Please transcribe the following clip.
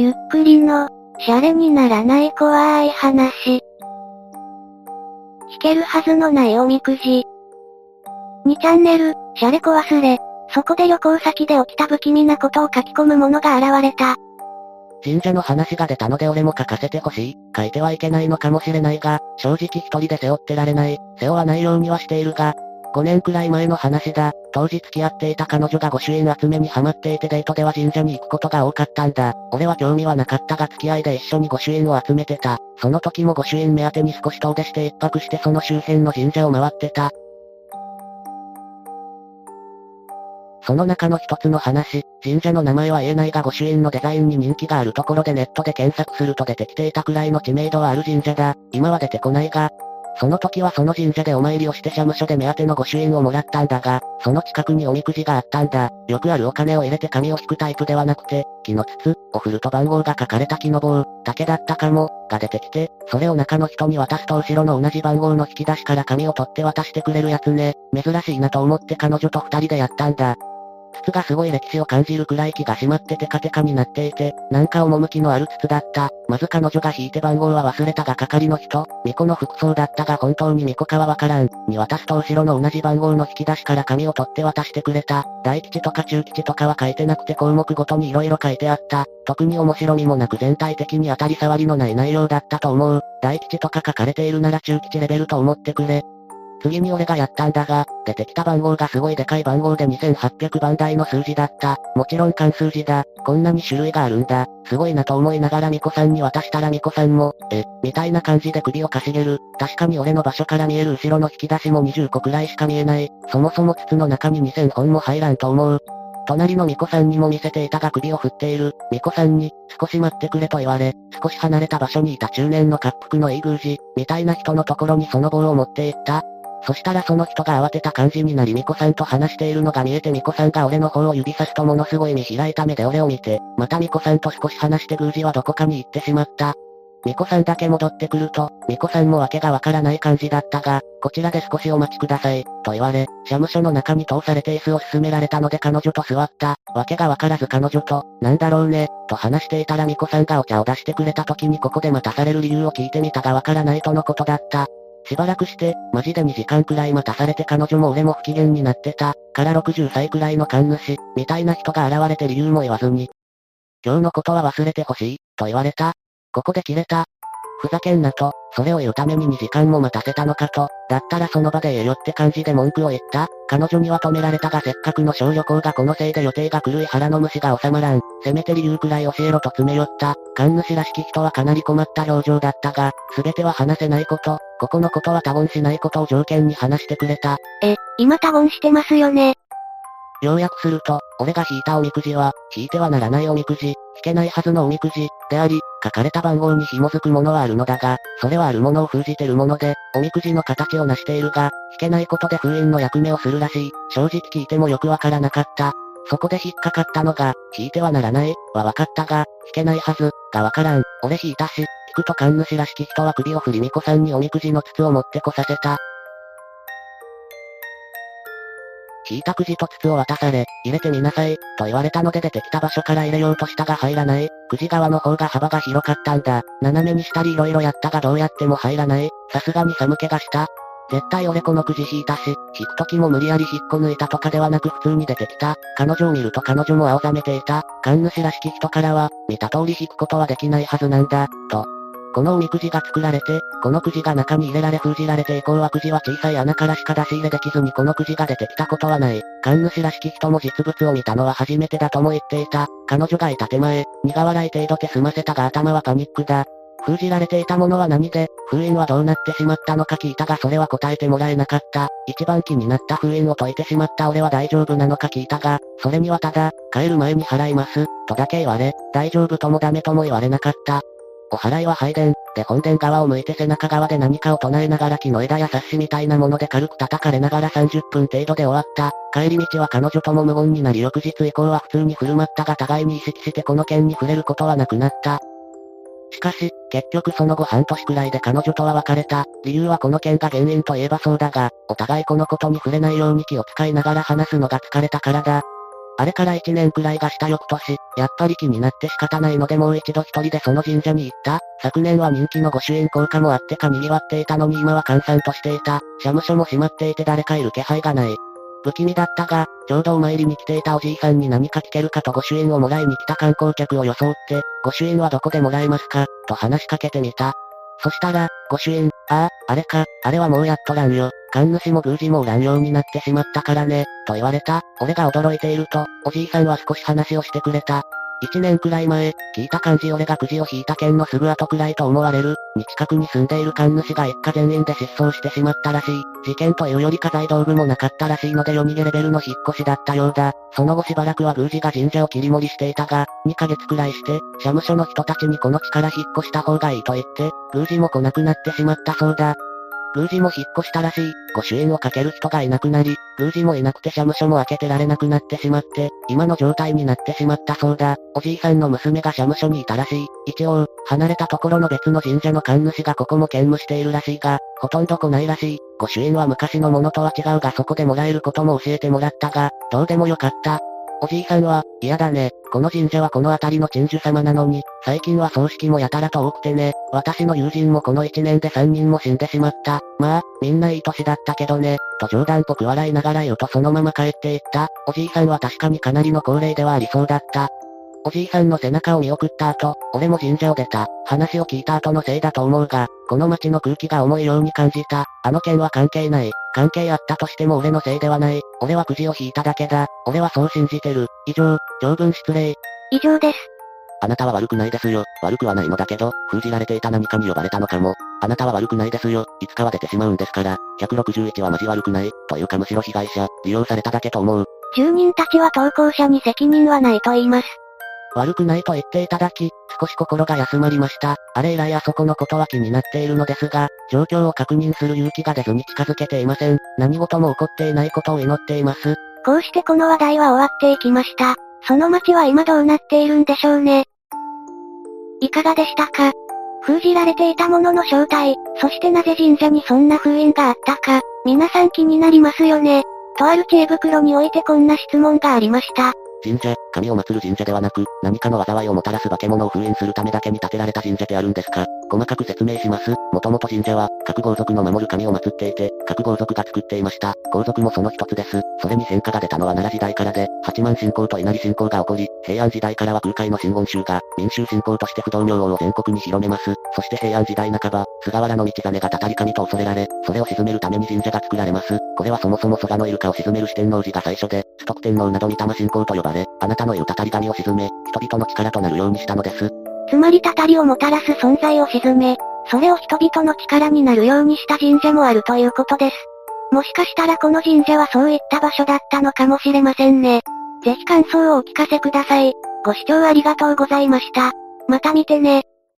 ゆっくりの、シャレにならない怖い話。聞けるはずのないおみくじ。2チャンネル、シャレコ忘れ。そこで旅行先で起きた不気味なことを書き込む者が現れた。神社の話が出たので俺も書かせてほしい。書いてはいけないのかもしれないが、正直一人で背負ってられない。背負わないようにはしているが、5年くらい前の話だ。当時付き合っていた彼女が御朱印集めにハマっていてデートでは神社に行くことが多かったんだ。俺は興味はなかったが付き合いで一緒に御朱印を集めてた。その時も御朱印目当てに少し遠出して一泊してその周辺の神社を回ってた。その中の一つの話、神社の名前は言えないが御朱印のデザインに人気があるところでネットで検索すると出てきていたくらいの知名度はある神社だ。今は出てこないが、その時はその神社でお参りをして社務所で目当ての御朱印をもらったんだが、その近くにおみくじがあったんだ。よくあるお金を入れて紙を引くタイプではなくて、木の筒、お振ると番号が書かれた木の棒、竹だったかも、が出てきて、それを中の人に渡すと後ろの同じ番号の引き出しから紙を取って渡してくれるやつね。珍しいなと思って彼女と二人でやったんだ。筒がすごい歴史を感じるくらい気が締まってテカテカになっていて、なんか趣のある筒だった。まず彼女が引いて番号は忘れたが係の人、巫女の服装だったが本当に巫女かはわからん。に渡すと後ろの同じ番号の引き出しから紙を取って渡してくれた。大吉とか中吉とかは書いてなくて項目ごとに色々書いてあった。特に面白みもなく全体的に当たり障りのない内容だったと思う。大吉とか書かれているなら中吉レベルと思ってくれ。次に俺がやったんだが、出てきた番号がすごいでかい番号で2800番台の数字だった。もちろん関数字だ。こんなに種類があるんだ。すごいなと思いながらミコさんに渡したらミコさんも、え、みたいな感じで首をかしげる。確かに俺の場所から見える後ろの引き出しも20個くらいしか見えない。そもそも筒の中に2000本も入らんと思う。隣の巫女さんにも見せていたが首を振っている。巫女さんに、少し待ってくれと言われ、少し離れた場所にいた中年の滑腹のイーグージ、みたいな人のところにその棒を持っていった。そしたらその人が慌てた感じになり巫女さんと話しているのが見えて巫女さんが俺の方を指さすとものすごい見開いた目で俺を見て、また巫女さんと少し話して宮司はどこかに行ってしまった。巫女さんだけ戻ってくると、巫女さんも訳がわからない感じだったが、こちらで少しお待ちください、と言われ、社務所の中に通されて椅子を勧められたので彼女と座った。訳がわからず彼女と、なんだろうね、と話していたら巫女さんがお茶を出してくれた時にここで待たされる理由を聞いてみたがわからないとのことだった。しばらくして、マジで2時間くらい待たされて彼女も俺も不機嫌になってた、から60歳くらいの神主、みたいな人が現れて理由も言わずに。今日のことは忘れてほしい、と言われた。ここで切れた。ふざけんなと、それを言うために2時間も待たせたのかと、だったらその場で言えよって感じで文句を言った。彼女には止められたがせっかくの小旅行がこのせいで予定が狂い腹の虫が収まらん。せめて理由くらい教えろと詰め寄った。神主らしき人はかなり困った表情だったが、すべては話せないこと、ここのことは多言しないことを条件に話してくれた。え、今多言してますよね。要約すると、俺が引いたおみくじは、引いてはならないおみくじ、引けないはずのおみくじ、であり、書かれた番号に紐づくものはあるのだが、それはあるものを封じてるもので、おみくじの形を成しているが、引けないことで封印の役目をするらしい。正直聞いてもよくわからなかった。そこで引っかかったのが、引いてはならない、はわかったが、引けないはず、がわからん。俺引いたし、引くと神主らしき人は首を振り巫女さんにおみくじの筒を持ってこさせた。引いたくじと筒を渡され、入れてみなさい、と言われたので出てきた場所から入れようとしたが入らない。くじ側の方が幅が広かったんだ。斜めにしたり色々やったがどうやっても入らない。さすがに寒気がした。絶対俺このくじ引いたし、引く時も無理やり引っこ抜いたとかではなく普通に出てきた。彼女を見ると彼女も青ざめていた。神主らしき人からは、見た通り引くことはできないはずなんだ、と、このおみくじが作られて、このくじが中に入れられ封じられて以降はくじは小さい穴からしか出し入れできずにこのくじが出てきたことはない。神主らしき人も実物を見たのは初めてだとも言っていた。彼女がいた手前、苦笑い程度で済ませたが頭はパニックだ。封じられていたものは何で、封印はどうなってしまったのか聞いたがそれは答えてもらえなかった。一番気になった封印を解いてしまった俺は大丈夫なのか聞いたが、それにはただ、帰る前に払います、とだけ言われ、大丈夫ともダメとも言われなかった。お祓いは拝殿、で本殿側を向いて背中側で何かを唱えながら木の枝や冊子みたいなもので軽く叩かれながら30分程度で終わった。帰り道は彼女とも無言になり翌日以降は普通に振る舞ったが互いに意識してこの件に触れることはなくなった。しかし、結局その後半年くらいで彼女とは別れた。理由はこの件が原因といえばそうだが、お互いこのことに触れないように気を使いながら話すのが疲れたからだ。あれから1年くらいがした翌年、やっぱり気になって仕方ないのでもう一度一人でその神社に行った。昨年は人気の御朱印効果もあってか賑わっていたのに今は閑散としていた。社務所も閉まっていて誰かいる気配がない。不気味だったが、ちょうどお参りに来ていたおじいさんに何か聞けるかと御朱印をもらいに来た観光客を装って、御朱印はどこでもらえますか？と話しかけてみた。そしたら、御朱印、ああ、あれか、あれはもうやっとらんよ。神主も宮司もおらんようになってしまったからね、と言われた。俺が驚いていると、おじいさんは少し話をしてくれた。一年くらい前、聞いた感じ俺がくじを引いた件のすぐ後くらいと思われる、に近くに住んでいる神主が一家全員で失踪してしまったらしい。事件というより家財道具もなかったらしいので夜逃げレベルの引っ越しだったようだ。その後しばらくは宮司が神社を切り盛りしていたが、2ヶ月くらいして、社務所の人たちにこの地から引っ越した方がいいと言って、宮司も来なくなってしまったそうだ。宮司も引っ越したらしい。御朱印をかける人がいなくなり、宮司もいなくて社務所も開けてられなくなってしまって、今の状態になってしまったそうだ。おじいさんの娘が社務所にいたらしい。一応、離れたところの別の神社の神主がここも兼務しているらしいが、ほとんど来ないらしい。御朱印は昔のものとは違うがそこでもらえることも教えてもらったが、どうでもよかった。おじいさんは、嫌だね。この神社はこの辺りの鎮守様なのに、最近は葬式もやたらと多くてね。私の友人もこの1年で3人も死んでしまった。まあ、みんないい歳だったけどね。と冗談っぽく笑いながら言うとそのまま帰っていった。おじいさんは確かにかなりの高齢ではありそうだった。おじいさんの背中を見送った後、俺も神社を出た。話を聞いた後のせいだと思うが、この街の空気が重いように感じた。あの件は関係ない。関係あったとしても俺のせいではない。俺はくじを引いただけだ。俺はそう信じてる。以上、長文失礼。以上です。あなたは悪くないですよ。悪くはないのだけど、封じられていた何かに呼ばれたのかも。あなたは悪くないですよ。いつかは出てしまうんですから。161はマジ悪くない。というかむしろ被害者、利用されただけと思う。住人たちは投稿者に責任はないと言います。悪くないと言っていただき、少し心が休まりました。あれ以来あそこのことは気になっているのですが、状況を確認する勇気が出ずに近づけていません。何事も起こっていないことを祈っています。こうしてこの話題は終わっていきました。その街は今どうなっているんでしょうね。いかがでしたか？封じられていたものの正体、そしてなぜ神社にそんな封印があったか、皆さん気になりますよね。とある知恵袋においてこんな質問がありました。神社、神を祀る神社ではなく、何かの災いをもたらす化け物を封印するためだけに建てられた神社であるんですか？細かく説明します。もともと神社は、各豪族の守る神を祀っていて、各豪族が作っていました。皇族もその一つです。それに変化が出たのは奈良時代からで、八幡信仰と稲荷信仰が起こり、平安時代からは空海の真言宗が、民衆信仰として不動明王を全国に広めます。そして平安時代半ば、菅原道真がたたり神と恐れられ、それを鎮めるために神社が作られます。これはそもそも蘇我のイルカを鎮める四天王寺が最初で、ス徳天皇など御霊信仰と呼ばれ、あ方の言うたたり神を沈め、人々の力となるようにしたのです。つまりたたりをもたらす存在を沈め、それを人々の力になるようにした神社もあるということです。もしかしたらこの神社はそういった場所だったのかもしれませんね。ぜひ感想をお聞かせください。ご視聴ありがとうございました。また見てね。